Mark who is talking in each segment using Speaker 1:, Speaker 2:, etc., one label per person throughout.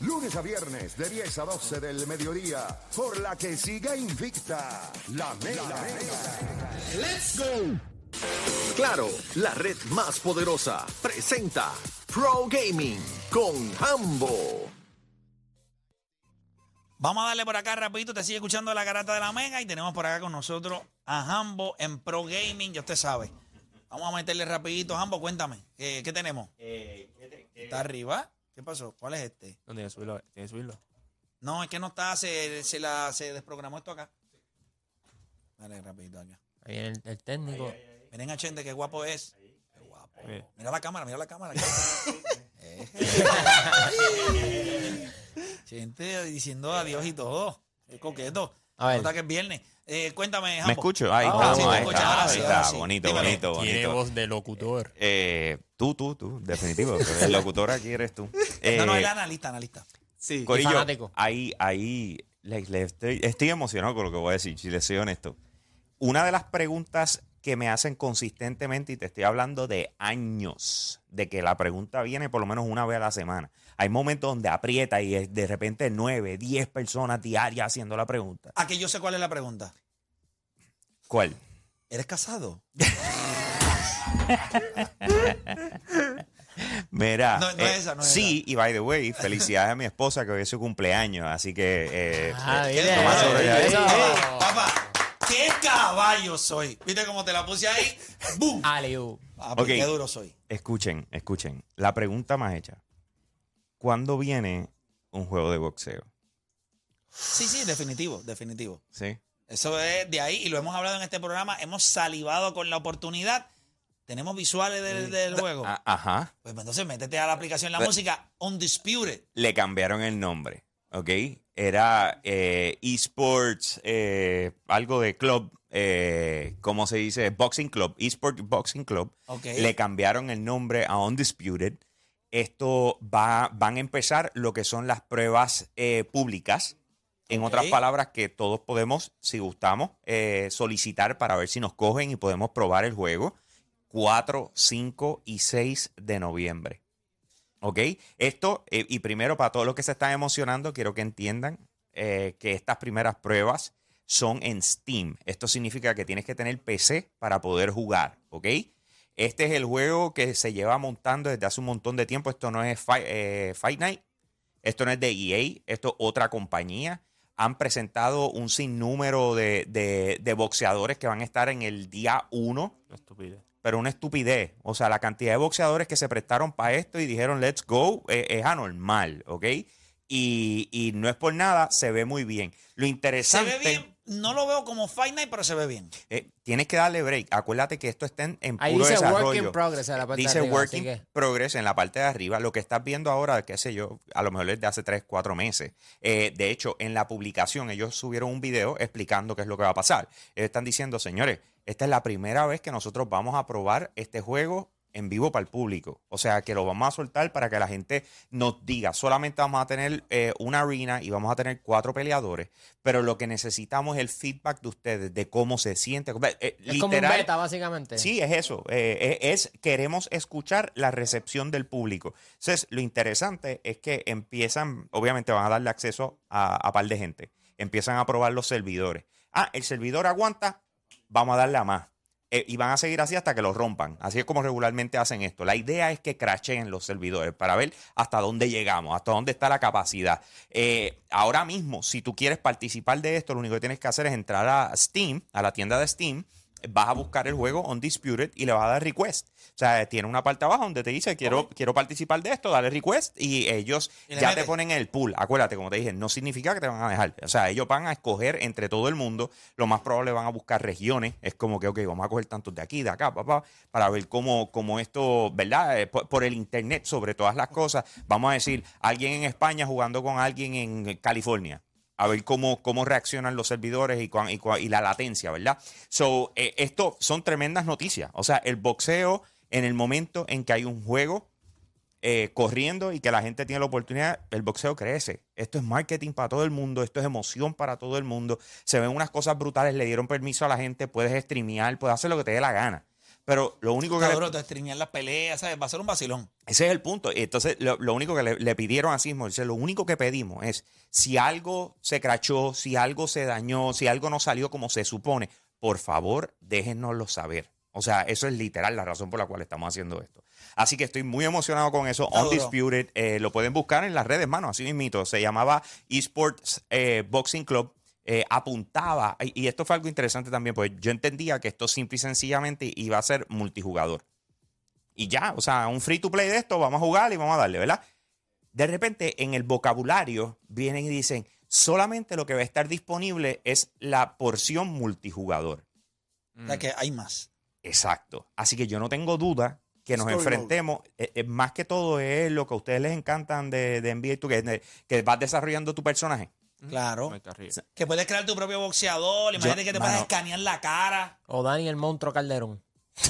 Speaker 1: Lunes a viernes de 10 a 12 del mediodía. Por la que siga invicta. La Mega.
Speaker 2: ¡Let's go! Claro, la red más poderosa presenta Pro Gaming con Hambo.
Speaker 3: Vamos a darle por acá rapidito, te sigue escuchando la garata de la Mega y tenemos por acá con nosotros a Hambo en Pro Gaming, ya usted sabe. Vamos a meterle rapidito, Hambo, cuéntame, ¿qué, qué tenemos? ¿Está arriba? ¿Qué pasó? ¿Cuál es este?
Speaker 4: No, tiene que subirlo. Tiene que subirlo.
Speaker 3: No, es que no está, se, se, la, se desprogramó esto acá. Dale rapidito acá.
Speaker 4: Ahí el, el técnico.
Speaker 3: Miren a Chente, qué guapo es. Qué guapo.
Speaker 4: Mira.
Speaker 3: Mira la cámara, mira la cámara. Chente diciendo adiós y todo. Qué coqueto.
Speaker 4: A ver.
Speaker 3: Nota que es viernes. Eh, cuéntame, Hambo.
Speaker 5: ¿Me escucho? Ahí
Speaker 3: Ah,
Speaker 5: estamos,
Speaker 3: sí, te
Speaker 5: ahí
Speaker 3: escucho,
Speaker 5: está,
Speaker 3: ahora
Speaker 5: ahí
Speaker 3: sí,
Speaker 5: está,
Speaker 3: ahora sí.
Speaker 5: bonito,
Speaker 3: Dímelo.
Speaker 5: bonito,
Speaker 4: Tiene
Speaker 5: bonito.
Speaker 4: voz de locutor.
Speaker 5: Eh, tú, tú, tú, definitivo. El locutor aquí eres tú. Eh,
Speaker 3: No, no, el analista, analista.
Speaker 4: Sí.
Speaker 5: Corillo,
Speaker 4: fanático.
Speaker 5: ahí, ahí le- le estoy, estoy emocionado con lo que voy a decir, si les soy honesto. Una de las preguntas que me hacen consistentemente, y te estoy hablando de años, de que la pregunta viene por lo menos una vez a la semana. Hay momentos donde aprieta y es de repente nueve, diez personas diarias haciendo la pregunta.
Speaker 3: A que yo sé cuál es la pregunta.
Speaker 5: ¿Cuál?
Speaker 3: ¿Eres casado?
Speaker 5: Mira,
Speaker 3: No, no
Speaker 5: eh,
Speaker 3: es esa, no es
Speaker 5: sí, y by the way, felicidades a mi esposa que hoy es su cumpleaños, así que eh,
Speaker 4: Ah,
Speaker 5: eh,
Speaker 4: Eso.
Speaker 3: Papá, ¿qué caballo soy? ¿Viste cómo te la puse ahí? ¡Bum!
Speaker 4: Aliu.
Speaker 3: Ah, pues
Speaker 5: Ok.
Speaker 3: qué duro soy.
Speaker 5: escuchen, escuchen, la pregunta más hecha. ¿Cuándo viene un juego de boxeo?
Speaker 3: Sí, sí, definitivo, definitivo.
Speaker 5: ¿Sí?
Speaker 3: Eso es de ahí y lo hemos hablado en este programa. Hemos salivado con la oportunidad. Tenemos visuales del, del juego.
Speaker 5: A- ajá.
Speaker 3: Pues entonces métete a la aplicación La
Speaker 5: Pues-
Speaker 3: Música Undisputed.
Speaker 5: Le cambiaron el nombre, ¿ok? Era eh, eSports, eh, algo de club, eh, ¿cómo se dice? Boxing Club, eSport Boxing Club. Le cambiaron el nombre a Undisputed. Esto va, van a empezar lo que son las pruebas eh, públicas. En otras palabras, que todos podemos, si gustamos, eh, solicitar para ver si nos cogen y podemos probar el juego 4, 5 y 6 de noviembre. ¿Ok? Esto, eh, y primero para todos los que se están emocionando, quiero que entiendan eh, que estas primeras pruebas son en Steam. Esto significa que tienes que tener PC para poder jugar, ¿ok? Este es el juego que se lleva montando desde hace un montón de tiempo. Esto no es Fight, eh, Fight Night, esto no es de EA, esto es otra compañía. Han presentado un sinnúmero de, de- de boxeadores que van a estar en el día 1
Speaker 4: Una estupidez.
Speaker 5: Pero una estupidez. O sea, la cantidad de boxeadores que se prestaron para esto y dijeron let's go eh, es anormal, ¿ok? Y, y no es por nada, se ve muy bien. Lo
Speaker 3: Se
Speaker 5: interesante.
Speaker 3: ve bien. No lo veo como Fight Night, pero se ve bien.
Speaker 5: eh, tienes que darle break. Acuérdate que esto está en, en
Speaker 4: Ahí
Speaker 5: puro
Speaker 4: dice
Speaker 5: desarrollo.
Speaker 4: work in progress en la parte de
Speaker 5: Dice
Speaker 4: arriba,
Speaker 5: work in
Speaker 4: que-
Speaker 5: progress en la parte de arriba. Lo que estás viendo ahora, qué sé yo, a lo mejor es de hace 3, 4 meses. Eh, de hecho, en la publicación ellos subieron un video explicando qué es lo que va a pasar. Ellos están diciendo, señores, esta es la primera vez que nosotros vamos a probar este juego en vivo para el público. O sea, que lo vamos a soltar para que la gente nos diga, solamente vamos a tener eh, una arena y vamos a tener cuatro peleadores, pero lo que necesitamos es el feedback de ustedes, de cómo se siente. Eh,
Speaker 4: Es como un
Speaker 5: literal,
Speaker 4: beta, básicamente.
Speaker 5: Sí, es eso. eh, es, es- queremos escuchar la recepción del público. Entonces, lo interesante es que empiezan, obviamente van a darle acceso a, a par de gente. Empiezan a probar los servidores. Ah, el servidor aguanta, vamos a darle a más. Eh, y van a seguir así hasta que lo rompan. Así es como regularmente hacen esto. La idea es que crasheen los servidores para ver hasta dónde llegamos, hasta dónde está la capacidad. Eh, ahora mismo, si tú quieres participar de esto, lo único que tienes que hacer es entrar a Steam, a la tienda de Steam, vas a buscar el juego Undisputed y le vas a dar request. O sea, tiene una parte abajo donde te dice, quiero, quiero participar de esto, dale request y ellos
Speaker 3: Y
Speaker 5: ya
Speaker 3: mete.
Speaker 5: te ponen el pool. Acuérdate, como te dije, no significa que te van a dejar. O sea, ellos van a escoger entre todo el mundo. Lo más probable van a buscar regiones. Es como que, ok, vamos a coger tantos de aquí, de acá, papá, para ver cómo, cómo esto, ¿verdad? Eh, Por, por el internet, sobre todas las cosas. Vamos a decir, alguien en España jugando con alguien en California a ver cómo, cómo reaccionan los servidores y, la latencia, ¿verdad? So, eh, esto son tremendas noticias. O sea, el boxeo, en el momento en que hay un juego eh, corriendo y que la gente tiene la oportunidad, el boxeo crece. Esto es marketing para todo el mundo, esto es emoción para todo el mundo. Se ven unas cosas brutales, le dieron permiso a la gente, puedes streamear, puedes hacer lo que te dé la gana. Pero lo único que
Speaker 3: Está
Speaker 5: le-
Speaker 3: las peleas, ¿sabes? Va a ser un vacilón.
Speaker 5: ese es el punto. Entonces, lo, lo único que le, le pidieron así mismo, dice, lo único que pedimos es, si algo se crachó, si algo se dañó, si algo no salió como se supone, por favor, déjennoslo saber. O sea, eso es literal la razón por la cual estamos haciendo esto. Así que estoy muy emocionado con eso.
Speaker 3: Está.
Speaker 5: Undisputed, eh, lo pueden buscar en las redes, mano, así mismito. Se llamaba Esports eh, Boxing Club. Eh, apuntaba, y y esto fue algo interesante también, pues yo entendía que esto simple y sencillamente iba a ser multijugador. Y ya, o sea, un free to play de esto, vamos a jugar y vamos a darle, ¿verdad? De repente, en el vocabulario vienen y dicen, solamente lo que va a estar disponible es la porción multijugador.
Speaker 3: O sea que hay más.
Speaker 5: Exacto. Así que yo no tengo duda que nos
Speaker 6: Story
Speaker 5: enfrentemos. eh, eh, más que todo es lo que a ustedes les encantan de, de NBA 2K, que, que vas desarrollando tu personaje.
Speaker 3: Claro. Que puedes crear tu propio boxeador. Imagínate que te puedes
Speaker 5: mano.
Speaker 3: escanear la cara.
Speaker 4: O Dani el monstruo Calderón.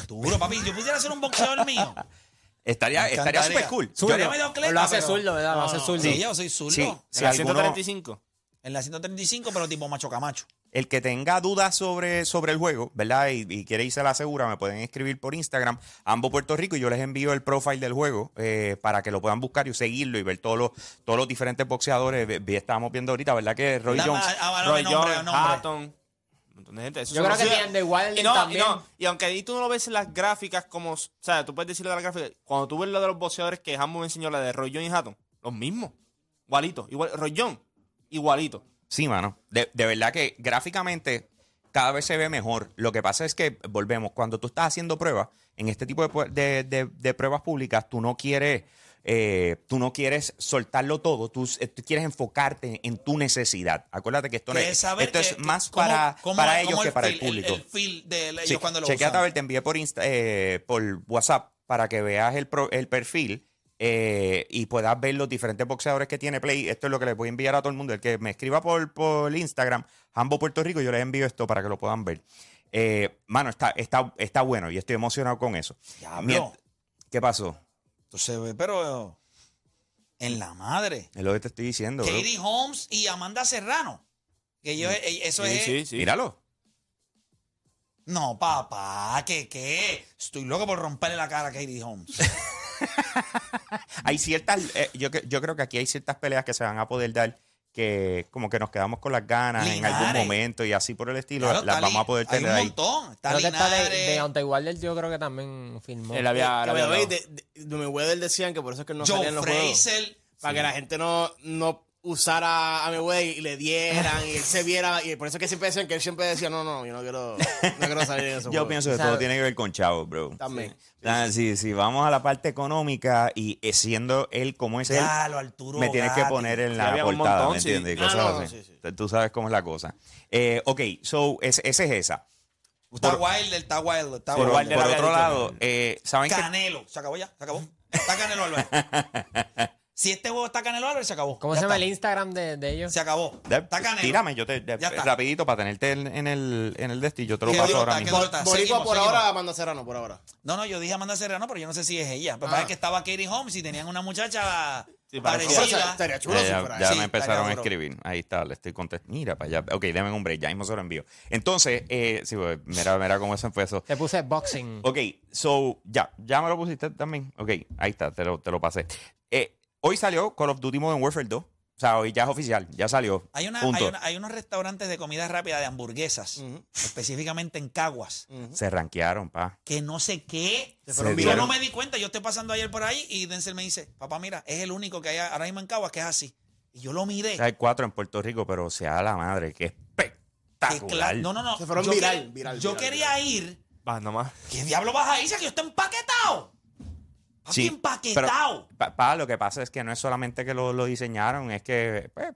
Speaker 3: Duro, papi. Yo pudiera ser un boxeador mío.
Speaker 5: Estaría
Speaker 3: Me
Speaker 5: estaría
Speaker 3: encantaría.
Speaker 5: súper cool.
Speaker 3: Yo no me doy
Speaker 4: lo hace
Speaker 3: pero-
Speaker 4: zurdo, ¿verdad? Lo hace zurdo.
Speaker 3: Sí, yo soy zurdo.
Speaker 5: Sí,
Speaker 7: ¿En
Speaker 5: si
Speaker 7: la
Speaker 5: alguno-
Speaker 7: 135?
Speaker 3: En la 135, pero tipo macho camacho.
Speaker 5: El que tenga dudas sobre, sobre el juego, ¿verdad? Y, y quiere irse a la segura, me pueden escribir por Instagram, ambos Puerto Rico, y yo les envío el profile del juego eh, para que lo puedan buscar y seguirlo y ver todos los, todos los diferentes boxeadores. Estábamos viendo ahorita, ¿verdad? Que Roy
Speaker 3: Dame-
Speaker 5: Jones.
Speaker 7: Roy
Speaker 3: nombre,
Speaker 7: Jones. Hatton, un montón de gente.
Speaker 4: Yo creo que tienen de Wilder
Speaker 7: y no,
Speaker 4: también.
Speaker 7: Y, no, y aunque ahí tú no lo ves en las gráficas como... O sea, tú puedes decirle de las gráficas... Cuando tú ves lo de los boxeadores que Hambo me enseñó, la de Roy Jones y Hatton, los mismos. Igualito. Igual, Roy Jones, igualito.
Speaker 5: Sí, mano. De, de verdad que gráficamente cada vez se ve mejor. Lo que pasa es que, volvemos, cuando tú estás haciendo pruebas, en este tipo de, de- de- pruebas públicas, tú no quieres... eh, tú no quieres soltarlo todo, tú, eh, tú quieres enfocarte en tu necesidad. Acuérdate que esto, no es, esto es
Speaker 3: que-
Speaker 5: más
Speaker 3: cómo-
Speaker 5: para,
Speaker 3: cómo-
Speaker 5: para
Speaker 3: cómo
Speaker 5: ellos que para el
Speaker 3: feel-
Speaker 5: público.
Speaker 3: El, feel de ellos
Speaker 5: Sí,
Speaker 3: cuando lo
Speaker 5: chequéate,
Speaker 3: usan.
Speaker 5: a ver, te envié por, Insta- eh, por WhatsApp para que veas el, pro- el perfil eh, y puedas ver los diferentes boxeadores que tiene Play. Esto es lo que les voy a enviar a todo el mundo. El que me escriba por, por Instagram, Hambo Puerto Rico, yo les envío esto para que lo puedan ver. Eh, mano, está, está, está bueno y estoy emocionado con eso.
Speaker 3: Diablo.
Speaker 5: Mient- ¿Qué pasó?
Speaker 3: Entonces, ve, pero en la madre.
Speaker 5: Es lo que te estoy diciendo. bro.
Speaker 3: Katie Holmes y Amanda Serrano. Que ellos, eh, eso
Speaker 7: Sí,
Speaker 3: es.
Speaker 7: sí, sí.
Speaker 5: Míralo.
Speaker 3: No, papá, ¿qué qué? Estoy loco por romperle la cara a Katie Holmes.
Speaker 5: Hay ciertas, eh, yo, que- yo creo que aquí hay ciertas peleas que se van a poder dar que como que nos quedamos con las ganas en algún momento y así por el estilo,
Speaker 3: Claro,
Speaker 5: las vamos a poder
Speaker 3: Hay
Speaker 5: tener
Speaker 3: un montón. Está
Speaker 4: Creo que está de, de Deontay Wilder, yo creo que también filmó.
Speaker 7: Él había...
Speaker 6: Que,
Speaker 7: él había
Speaker 6: de, de, de Mayweather decían que por eso es que no salía
Speaker 3: Joe
Speaker 6: en los juegos.
Speaker 3: Fraser.
Speaker 6: Para que la gente no, no usara a Mayweather y le dieran y él se viera. Y por eso es que siempre decían que él siempre decía, no, no, yo no quiero, no quiero salir en esos
Speaker 5: Yo pienso que
Speaker 4: O sea,
Speaker 5: todo tiene que ver con Chavo, bro.
Speaker 6: También.
Speaker 5: Sí, sí, vamos a la parte económica y eh, siendo él como es él,
Speaker 3: Ya, lo Arturo
Speaker 5: me tienes que poner en la portada,
Speaker 7: montón,
Speaker 5: ¿me
Speaker 7: sí.
Speaker 5: entiendes? Y
Speaker 6: Ah,
Speaker 5: cosas
Speaker 6: no,
Speaker 5: así.
Speaker 6: sí, sí.
Speaker 5: Entonces, Tú sabes cómo es la cosa. Eh, ok, so, es- esa es esa.
Speaker 3: Está
Speaker 5: Por-
Speaker 3: Wilder, está Wilder, está
Speaker 5: Por,
Speaker 7: Wilder.
Speaker 5: por otro lado, eh, ¿saben qué?
Speaker 3: Canelo. ¿Se acabó ya? ¿Se acabó? Está Canelo Álvarez. si este juego está Canelo Álvarez, se acabó.
Speaker 4: ¿Cómo
Speaker 3: Ya
Speaker 4: se llama
Speaker 3: está.
Speaker 4: el Instagram de, de ellos?
Speaker 3: Se acabó.
Speaker 5: De-
Speaker 3: Está Canelo.
Speaker 5: Tírame, yo te, de-
Speaker 3: Ya está.
Speaker 5: rapidito para tenerte en, en el, en el destino, yo te lo
Speaker 3: ¿Qué
Speaker 5: paso ahora mismo.
Speaker 6: Boricua
Speaker 3: Seguimos,
Speaker 6: por
Speaker 3: seguimos.
Speaker 6: ahora, Amanda Serrano por ahora.
Speaker 3: No, no, yo dije Amanda Serrano, pero yo no sé si es ella. Pero
Speaker 6: Ah.
Speaker 3: es que estaba Katie Holmes y tenían una muchacha
Speaker 7: Sí,
Speaker 3: parecida.
Speaker 6: estaría chulo
Speaker 5: Ya, me empezaron a escribir. Ahí está, le estoy contestando. Mira para allá. Ok, denme un break, ya mismo se lo envío. Entonces, eh, sí, pues, mira, mira cómo eso empezó.
Speaker 4: Te puse boxing.
Speaker 5: Ok, so, ya, ya me lo pusiste también. Ok, ahí está, te lo, te lo pasé. Eh, hoy salió Call of Duty Modern Warfare 2. O sea, hoy ya es oficial, ya salió.
Speaker 3: Hay, una, hay, una- hay unos restaurantes de comida rápida de hamburguesas, específicamente en Caguas,
Speaker 5: Se rankearon, pa.
Speaker 3: que no sé qué.
Speaker 6: Se fueron
Speaker 5: Se
Speaker 3: Yo no me di cuenta, yo estoy pasando ayer por ahí y Denzel me dice, papá, mira, es el único que hay ahora mismo en Caguas que es así. Y yo lo miré.
Speaker 5: Hay cuatro en Puerto Rico, pero sea la madre, qué
Speaker 3: que
Speaker 5: espectacular.
Speaker 3: no, no, no.
Speaker 6: Se fueron
Speaker 3: yo
Speaker 6: viral, viral,
Speaker 3: Yo
Speaker 6: viral,
Speaker 3: quería ir.
Speaker 7: Va, nomás.
Speaker 3: ¿Qué diablo vas a ir? Si aquí yo estoy empaquetado. Papi,
Speaker 5: Sí,
Speaker 3: empaquetado.
Speaker 5: Pa, pa, lo que pasa es que no es solamente que lo, lo diseñaron, es que, pues,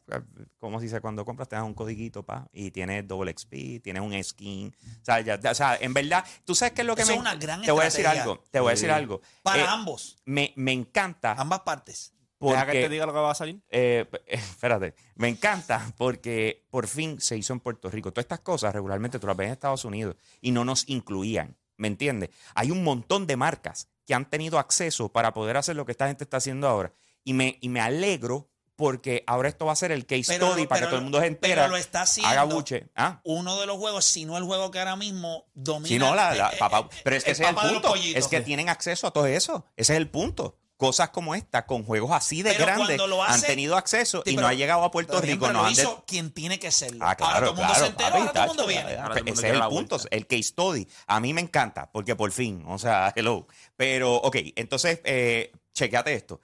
Speaker 5: como se dice, cuando compras te dan un codiguito, pa, y tienes double XP, tienes un skin. O sea, ya- o sea, en verdad, tú sabes qué es lo que
Speaker 3: Eso
Speaker 5: me...
Speaker 3: es una gran
Speaker 5: te voy a decir algo, te voy a decir algo.
Speaker 3: Para
Speaker 5: Eh,
Speaker 3: ambos,
Speaker 5: me, me encanta
Speaker 3: ambas partes.
Speaker 7: Deja que
Speaker 5: porque...
Speaker 7: te diga lo que va a salir.
Speaker 5: Eh, espérate, me encanta porque por fin se hizo en Puerto Rico. Todas estas cosas regularmente tú las ves en Estados Unidos y no nos incluían, ¿me entiendes? Hay un montón de marcas que han tenido acceso para poder hacer lo que esta gente está haciendo ahora y me, y me alegro porque ahora esto va a ser el case
Speaker 3: Pero
Speaker 5: study
Speaker 3: lo-
Speaker 5: para que
Speaker 3: pero
Speaker 5: todo el mundo se entera.
Speaker 3: pero lo está haciendo.
Speaker 5: Haga buche. Ah,
Speaker 3: Uno de los juegos, si no el juego que ahora mismo domina.
Speaker 5: si no, la, la-
Speaker 3: eh,
Speaker 5: papá-
Speaker 3: eh,
Speaker 5: pero es que ese es el punto. Es que tienen acceso a todo eso. Ese es el punto. Cosas como esta, con juegos así de
Speaker 3: Pero
Speaker 5: grandes, han tenido acceso
Speaker 3: Sí,
Speaker 5: y
Speaker 3: pero-
Speaker 5: no ha llegado a Puerto Rico.
Speaker 3: pero
Speaker 5: nos
Speaker 3: lo
Speaker 5: han de-
Speaker 3: hizo quien tiene que serlo.
Speaker 5: Ah, claro,
Speaker 3: ahora todo el mundo
Speaker 5: claro,
Speaker 3: se entera, ahora todo el mundo viene.
Speaker 7: Ahora
Speaker 5: Ese es el punto,
Speaker 7: vuelta.
Speaker 5: el case study. A mí me encanta, porque por fin, o sea, hello. Pero, ok, entonces, eh, chequeate esto.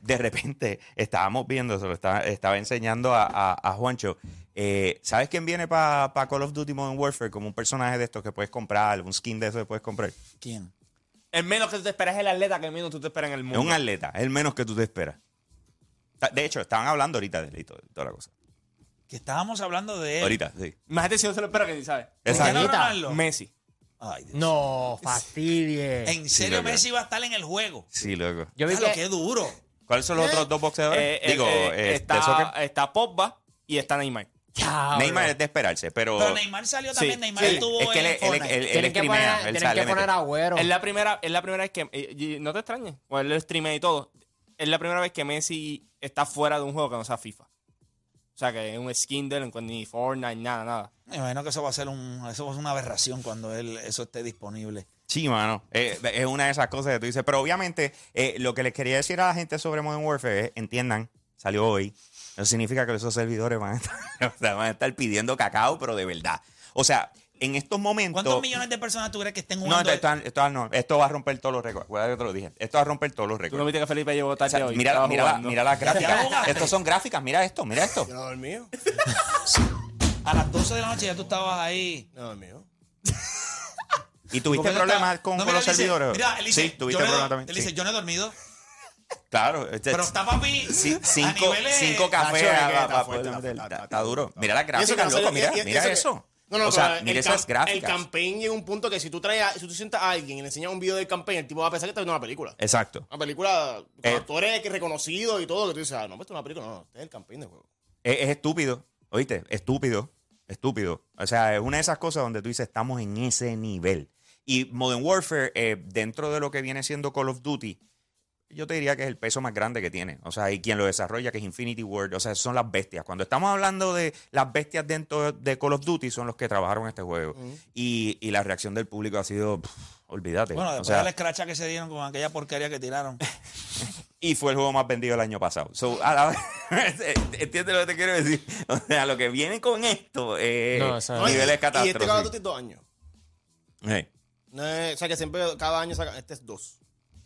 Speaker 5: De repente, estábamos viendo, se lo estaba, estaba enseñando a, a- a Juancho. eh, ¿Sabes quién viene para Call of Duty Modern Warfare como un personaje de estos que puedes comprar, un skin de eso que puedes comprar?
Speaker 3: ¿Quién?
Speaker 7: El menos que tú te esperas es el atleta que menos tú te esperas en el
Speaker 5: Es
Speaker 7: mundo.
Speaker 5: un atleta, es el menos que tú te esperas. De hecho, estaban hablando ahorita de él y todo- toda la cosa.
Speaker 3: Que estábamos hablando de él.
Speaker 5: Ahorita, sí.
Speaker 7: Imagínate si no se lo espera que ni sabe.
Speaker 5: Exacto.
Speaker 3: ¿Cristiano Ronaldo?
Speaker 7: Messi.
Speaker 3: Ay, Dios.
Speaker 4: No, fastidie.
Speaker 3: En serio,
Speaker 5: loco.
Speaker 3: Messi va a estar en el juego.
Speaker 5: Sí, loco.
Speaker 4: Yo vi
Speaker 3: Claro,
Speaker 4: que
Speaker 3: qué duro.
Speaker 5: ¿Cuáles son los otros dos boxeadores?
Speaker 7: Eh, eh,
Speaker 5: Digo,
Speaker 7: eh,
Speaker 5: eh, de
Speaker 7: está, está Pogba y está Neymar.
Speaker 5: Neymar es de esperarse, pero.
Speaker 3: Pero Neymar salió también.
Speaker 7: Sí,
Speaker 3: Neymar
Speaker 7: sí.
Speaker 3: estuvo
Speaker 5: es que él,
Speaker 3: en
Speaker 5: él- él- él
Speaker 4: Tienen que
Speaker 5: streamea,
Speaker 4: poner,
Speaker 5: él
Speaker 4: tienen
Speaker 5: sale,
Speaker 4: que poner Agüero.
Speaker 7: Es la primera, es la primera vez que. y no te extrañes. O él streamea y todo. Es la primera vez que Messi está fuera de un juego que no sea FIFA. O sea, que es un skin de él, ni Fortnite, nada, nada.
Speaker 3: Me imagino que eso va a ser un, eso va a ser una aberración cuando él, eso esté disponible.
Speaker 5: Sí, mano. Eh, es una de esas cosas que tú dices. Pero obviamente, eh, lo que les quería decir a la gente sobre Modern Warfare es, entiendan, salió hoy. Eso significa que esos servidores van a estar, o sea, van a estar pidiendo cacao, pero de verdad. O sea, en estos momentos.
Speaker 3: ¿Cuántos millones de personas tú crees que estén
Speaker 5: No,
Speaker 3: jugando?
Speaker 5: esto, esto- esto- no, esto va a romper todos los récords. Acuérdate que te lo dije. Esto va a romper todos los
Speaker 7: Tú no
Speaker 5: récords.
Speaker 7: viste que Felipe llegó
Speaker 5: O
Speaker 7: tarde
Speaker 5: sea,
Speaker 7: hoy.
Speaker 5: mira, mira, la- mira las
Speaker 3: ¿Ya
Speaker 5: gráficas. Estos son gráficas. Mira esto, mira esto.
Speaker 6: Yo no dormido.
Speaker 3: A las 12 de la noche ya tú estabas ahí.
Speaker 6: No dormido.
Speaker 5: ¿Y tuviste problemas
Speaker 3: está-
Speaker 5: con,
Speaker 3: No,
Speaker 5: los
Speaker 3: dice-
Speaker 5: servidores?
Speaker 3: Mira, él dice,
Speaker 5: sí, tuviste
Speaker 3: no
Speaker 5: problemas también.
Speaker 3: Él
Speaker 5: Sí.
Speaker 3: dice, yo no he dormido.
Speaker 5: Claro. este-
Speaker 3: Pero está papi
Speaker 5: Sí, cinco,
Speaker 3: niveles-
Speaker 5: cinco cafés
Speaker 6: está
Speaker 5: duro. Mira las gráficas, loco. Mira, mira eso.
Speaker 6: No, no,
Speaker 5: o sea,
Speaker 6: pero
Speaker 5: mira
Speaker 6: el,
Speaker 5: esas gráficas.
Speaker 6: el campaign llega un punto que si tú traes, a- si tú sientas a alguien y le enseñas un video del campaign, el tipo va a pensar que está viendo una película.
Speaker 5: Exacto.
Speaker 6: Una película con
Speaker 5: Eh.
Speaker 6: actores reconocidos y todo, que tú dices, ah, no, pues esto es una película, no, este es el campaign del juego.
Speaker 5: Es, es estúpido. ¿Oíste? Estúpido. Estúpido. O sea, es una de esas cosas donde tú dices, estamos en ese nivel. Y Modern Warfare, eh, dentro de lo que viene siendo Call of Duty, yo te diría que es el peso más grande que tiene. O sea, y quien lo desarrolla, que es Infinity Ward, o sea, son las bestias. Cuando estamos hablando de las bestias dentro de Call of Duty, son los que trabajaron este juego. y, y la reacción del público ha sido, pff, olvídate.
Speaker 3: Bueno,
Speaker 5: O
Speaker 3: después
Speaker 5: sea,
Speaker 3: del escracha que se dieron con aquella porquería que tiraron.
Speaker 5: y fue el juego más vendido el año pasado. So, a la- ¿Entiendes lo que te quiero decir? O sea, lo que viene con esto, eh,
Speaker 4: No, eso no.
Speaker 6: No, y-
Speaker 5: niveles
Speaker 6: y, este Call of. Duty es dos años.
Speaker 5: Eh.
Speaker 6: No o sea, que siempre, cada año saca, este es dos.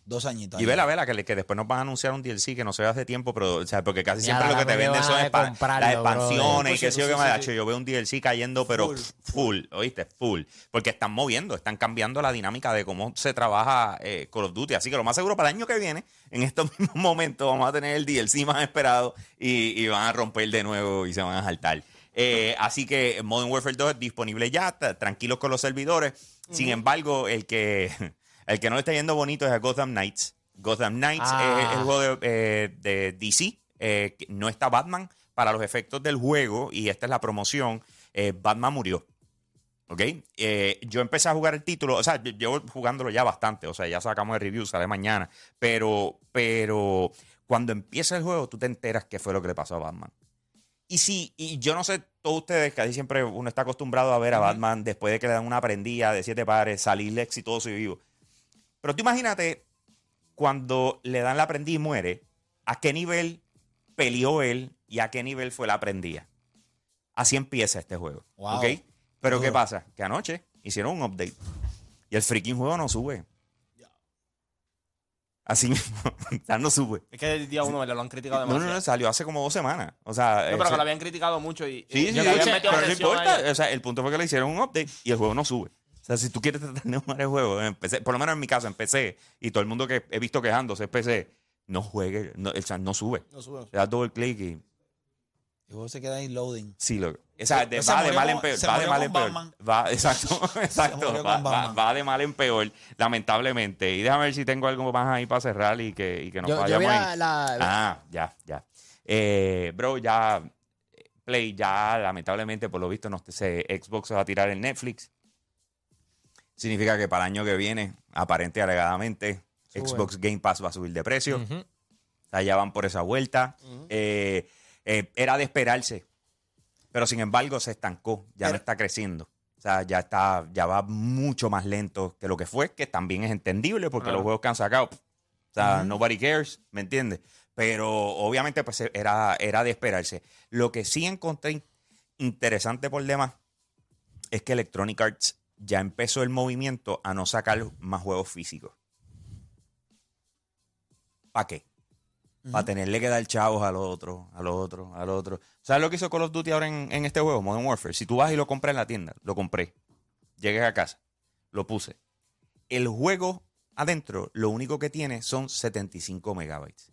Speaker 3: Dos añitos.
Speaker 5: Y vela, vela, que, le- que después nos van a anunciar un DLC que no se ve hace tiempo, pero, o sea, porque casi
Speaker 4: Ya,
Speaker 5: siempre lo que te venden son
Speaker 4: a
Speaker 5: expa-
Speaker 4: comprarlo,
Speaker 5: las expansiones y qué sé yo
Speaker 6: Sí,
Speaker 5: qué
Speaker 6: sí,
Speaker 5: más.
Speaker 6: sí,
Speaker 5: Hacho,
Speaker 6: sí.
Speaker 5: Yo veo un DLC cayendo, pero
Speaker 6: Full.
Speaker 5: full, ¿oíste? Full. Porque están moviendo, están cambiando la dinámica de cómo se trabaja eh, Call of Duty. Así que lo más seguro para el año que viene, en estos mismos momentos, vamos a tener el DLC más esperado y, y van a romper de nuevo y se van a saltar. Eh, así que Modern Warfare 2 es disponible ya, tranquilos con los servidores. Sin embargo, el que, el que no le está yendo bonito es a Gotham Knights. Gotham Knights
Speaker 4: Ah.
Speaker 5: es el juego de, eh, de DC. eh, no está Batman para los efectos del juego y esta es la promoción. eh, Batman murió. ¿Ok? Yo empecé a jugar el título, o sea, yo- llevo jugándolo ya bastante, o sea, ya sacamos el review, sale mañana, pero, pero cuando empieza el juego tú te enteras qué fue lo que le pasó a Batman. Y sí, y yo no sé, todos ustedes, que ahí siempre uno está acostumbrado a ver a Batman después de que le dan una prendida de siete pares, salir exitoso y vivo. Pero tú imagínate cuando le dan la prendida y muere, a qué nivel peleó él y a qué nivel fue la prendida. Así empieza este juego.
Speaker 3: Wow.
Speaker 5: ¿ok? Pero ¿qué pasa? Que anoche hicieron un update y el freaking juego no sube. Así mismo, o sea, no sube.
Speaker 7: Es que el día uno ¿verdad? lo han criticado
Speaker 5: No,
Speaker 7: demasiado.
Speaker 5: no, no, salió hace como dos semanas. O sea,
Speaker 7: No, pero que lo habían criticado mucho y,
Speaker 5: Sí,
Speaker 7: y
Speaker 5: sí, sí, pero no importa.
Speaker 7: ahí.
Speaker 5: O sea, el punto fue que le hicieron un update y el juego no sube. O sea, si tú quieres tratar de jugar el juego, empecé, por lo menos en mi caso, empecé y todo el mundo que he visto quejándose es PC, no juegue, no, o sea, no sube.
Speaker 6: No sube.
Speaker 5: Le das doble clic y
Speaker 3: El juego se queda ahí loading.
Speaker 5: sí, lo, o sea, de-
Speaker 3: Se
Speaker 5: va de mal en peor.
Speaker 3: se
Speaker 5: Va de mal en peor. Va, exacto, exacto. Va, de mal en peor, lamentablemente. Y déjame ver si tengo algo más ahí para cerrar y que, y que nos
Speaker 4: Yo, yo
Speaker 5: vayamos
Speaker 4: vi
Speaker 5: ahí.
Speaker 4: la, la-
Speaker 5: Ah, ya, ya. Eh, bro, ya eh, Play, ya lamentablemente, por lo visto, no, se, Xbox se va a tirar en Netflix. Significa que para el año que viene, aparente y alegadamente,
Speaker 4: Sube.
Speaker 5: Xbox Game Pass va a subir de precio. O sea, ya van por esa vuelta. Eh, eh, era de esperarse. Pero sin embargo se estancó, ya no está creciendo. O sea, ya está, ya va mucho más lento que lo que fue, que también es entendible porque los juegos que han sacado, o sea, nobody cares, ¿me entiendes? Pero obviamente pues era, era de esperarse. Lo que sí encontré in- interesante por demás es que Electronic Arts ya empezó el movimiento a no sacar más juegos físicos. ¿Para qué? Para tenerle que dar chavos al otro, al otro, al otro. ¿Sabes lo que hizo Call of Duty ahora en, en este juego, Modern Warfare? Si tú vas y lo compras en la tienda, lo compré. Llegué a casa, lo puse. El juego adentro, lo único que tiene son 75 megabytes.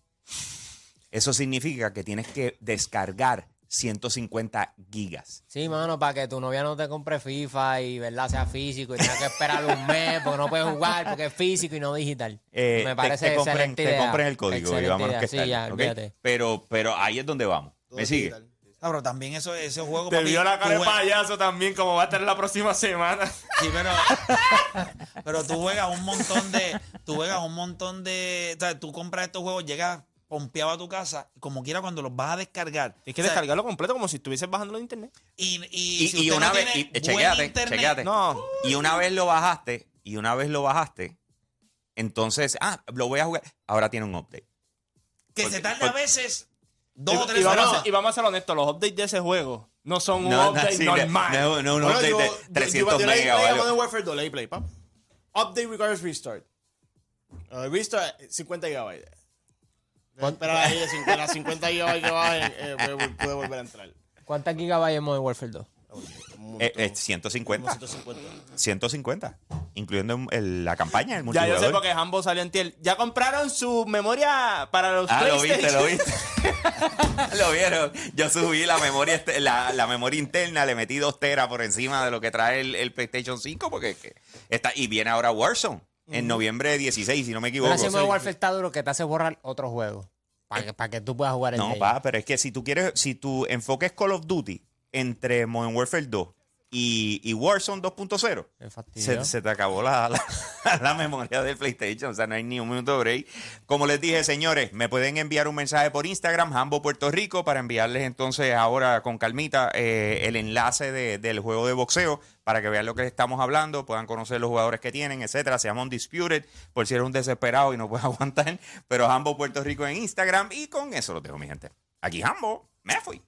Speaker 5: Eso significa que tienes que descargar 150 gigas.
Speaker 4: Sí, mano, para que tu novia no te compre FIFA y verdad sea físico y tenga que esperar un mes porque no puedes jugar porque es físico y no digital.
Speaker 5: Eh,
Speaker 4: Me
Speaker 5: te-
Speaker 4: parece
Speaker 5: te, compren, te
Speaker 4: idea.
Speaker 5: compren el código y
Speaker 4: Excelente
Speaker 5: vámonos
Speaker 4: idea.
Speaker 5: que
Speaker 4: Sí.
Speaker 5: Pero, pero ahí es donde vamos. ¿Me sigue?
Speaker 3: Ah, pero también eso, ese juego.
Speaker 7: Te vio la cara de payaso también, como va a estar la próxima semana.
Speaker 3: Sí, pero, pero tú juegas un montón de. Tú juegas un montón de. O sea, tú compras estos juegos, llegas pompeado a tu casa, como quiera, cuando los vas a descargar.
Speaker 7: Tienes que
Speaker 3: o sea,
Speaker 7: descargarlo completo como si estuvieses bajándolo de internet.
Speaker 3: Y, y,
Speaker 5: Y,
Speaker 3: si
Speaker 5: y una
Speaker 3: no
Speaker 5: vez, y- eh,
Speaker 3: internet,
Speaker 5: chequéate.
Speaker 7: No.
Speaker 5: Y una vez lo bajaste, y una vez lo bajaste, entonces, ah, lo voy a jugar. Ahora tiene un update.
Speaker 3: que
Speaker 5: Porque-
Speaker 3: se tarda a veces dos
Speaker 7: Y,
Speaker 3: o tres
Speaker 7: y vamos a
Speaker 3: horas.
Speaker 7: ser, y vamos a ser honestos, los updates de ese juego no son un
Speaker 5: No,
Speaker 7: update
Speaker 5: sí,
Speaker 7: normal.
Speaker 5: no, no, un
Speaker 6: Bueno,
Speaker 5: update
Speaker 6: yo-
Speaker 5: de
Speaker 6: yo-
Speaker 5: 300
Speaker 6: yo- yo le-
Speaker 5: megas o
Speaker 6: le- le-
Speaker 5: algo.
Speaker 6: Modern Warfare 2, le di play, pap. Update requires restart. Uh, restart 50 gigabytes. Espera ahí, de 50, las 50 gigabytes que bajen, eh, puede, puede volver a entrar.
Speaker 4: ¿Cuántas gigabytes en Modern Warfare 2?
Speaker 6: Un
Speaker 5: Eh, eh,
Speaker 6: montón.
Speaker 5: 150.
Speaker 6: 150.
Speaker 5: 150. Incluyendo el- la campaña, el
Speaker 7: Ya yo sé
Speaker 5: multijugador.
Speaker 7: porque Hambo salió en tiel. Ya compraron su memoria para los
Speaker 5: Ah, lo viste, lo viste. lo vieron. Yo subí la memoria, este- la, la memoria interna, le metí dos teras por encima de lo que trae el, el PlayStation 5, porque es que está, y viene ahora Warzone en noviembre 16, si no me equivoco.
Speaker 4: Pero
Speaker 5: Sí.
Speaker 4: Warfare está duro que te hace borrar otro juego. Para que, para que tú puedas jugar el de
Speaker 5: No,
Speaker 4: ellos.
Speaker 5: pa, pero es que si tú quieres, si tu enfoque es Call of Duty entre Modern Warfare 2 y, y Warzone 2.0,
Speaker 4: Qué fastidio.
Speaker 5: se, se te acabó la, la, la memoria del PlayStation. O sea, no hay ni un minuto de break. Como les dije, señores, me pueden enviar un mensaje por Instagram, Hambo Puerto Rico, para enviarles entonces ahora con calmita eh, el enlace de- del juego de boxeo para que vean lo que estamos hablando, puedan conocer los jugadores que tienen, etcétera. Se llama Undisputed, por si eres un desesperado y no puedes aguantar. Pero Hambo Puerto Rico en Instagram. Y con eso lo dejo, mi gente. Aquí Hambo, me fui.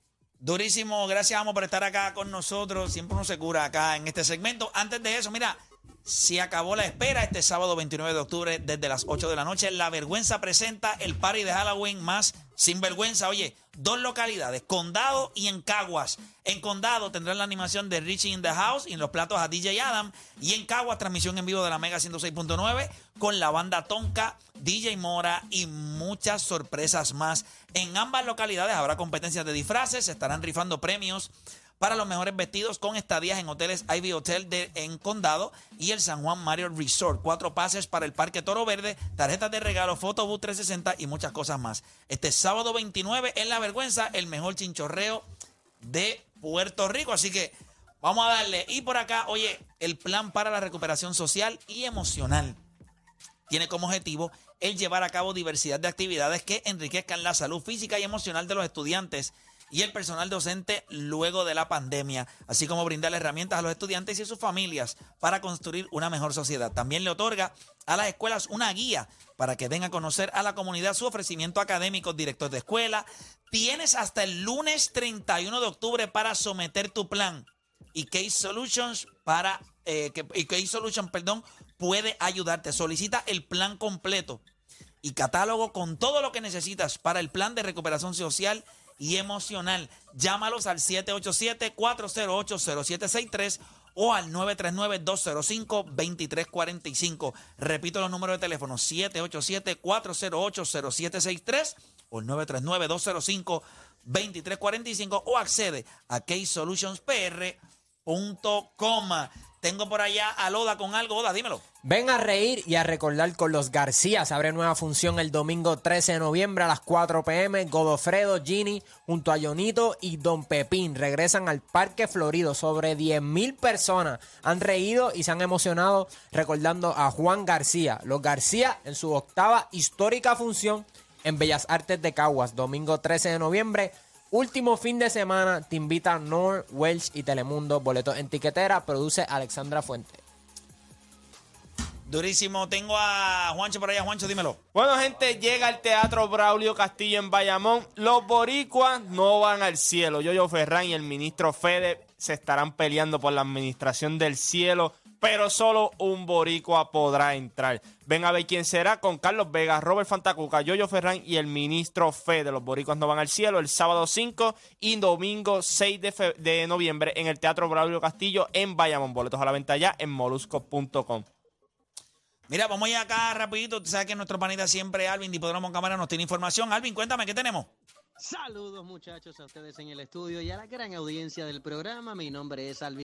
Speaker 3: Durísimo, gracias Amo por estar acá con nosotros. Siempre uno se cura acá en este segmento. Antes de eso, mira, se acabó la espera este sábado 29 de octubre desde las 8 de la noche. La Vergüenza presenta el party de Halloween más sin vergüenza. Oye, dos localidades, Condado y en Caguas. En Condado tendrán la animación de Richie in the House y en los platos a DJ Adam. Y en Caguas, transmisión en vivo de la Mega 106.9 con la banda Tonka, DJ Mora y muchas sorpresas más. En ambas localidades habrá competencias de disfraces, se estarán rifando premios para los mejores vestidos con estadías en hoteles Ivy Hotel de, en Condado y el San Juan Marriott Resort. Cuatro pases para el Parque Toro Verde, tarjetas de regalo, Photobooth 360 y muchas cosas más. Este sábado 29 en La Vergüenza, el mejor chinchorreo de Puerto Rico. Así que vamos a darle. Y por acá, oye, el plan para la recuperación social y emocional tiene como objetivo el llevar a cabo diversidad de actividades que enriquezcan la salud física y emocional de los estudiantes y el personal docente luego de la pandemia, así como brindarle herramientas a los estudiantes y sus familias para construir una mejor sociedad. También le otorga a las escuelas una guía para que den a conocer a la comunidad su ofrecimiento académico, director de escuela. Tienes hasta el lunes 31 de octubre para someter tu plan y Case Solutions para eh, y Case Solutions, perdón, puede ayudarte. Solicita el plan completo y catálogo con todo lo que necesitas para el plan de recuperación social y emocional. Llámalos al 787-408-0763 o al 939-205-2345. Repito los números de teléfono 787-408-0763 o el 939-205-2345 o accede a casesolutionsPR.com. Tengo por allá a Loda con algo. Oda, dímelo.
Speaker 4: Ven a reír y a recordar con los García. Se abre nueva función el domingo 13 de noviembre a las 4 pm. Godofredo, Gini, junto a Jonito y Don Pepín regresan al Parque Florido. Sobre 10.000 personas han reído y se han emocionado recordando a Juan García. Los García en su octava histórica función en Bellas Artes de Caguas, domingo 13 de noviembre. Último fin de semana, te invita Nor, Welsh y Telemundo. Boletos en tiquetera, produce Alexandra Fuente.
Speaker 3: Durísimo. Tengo a Juancho por allá. Juancho, dímelo.
Speaker 7: Bueno, gente, llega al Teatro Braulio Castillo en Bayamón. Los boricuas no van al cielo. Yoyo Ferran y el ministro Fede se estarán peleando por la administración del cielo, pero solo un boricua podrá entrar. Ven a ver quién será con Carlos Vega, Robert Fantacuca, Yoyo Ferran y el ministro Fede. Los boricuas no van al cielo el sábado 5 y domingo 6 de, de noviembre en el Teatro Braulio Castillo en Bayamón. Boletos a la venta ya en molusco.com.
Speaker 3: Mira, vamos ya acá rapidito. Tú sabes que nuestro panita siempre, Alvin, de Hipódromo Cámara, nos tiene información. Alvin, cuéntame, ¿qué tenemos?
Speaker 8: Saludos muchachos a ustedes en el estudio y a la gran audiencia del programa. Mi nombre es Alvin.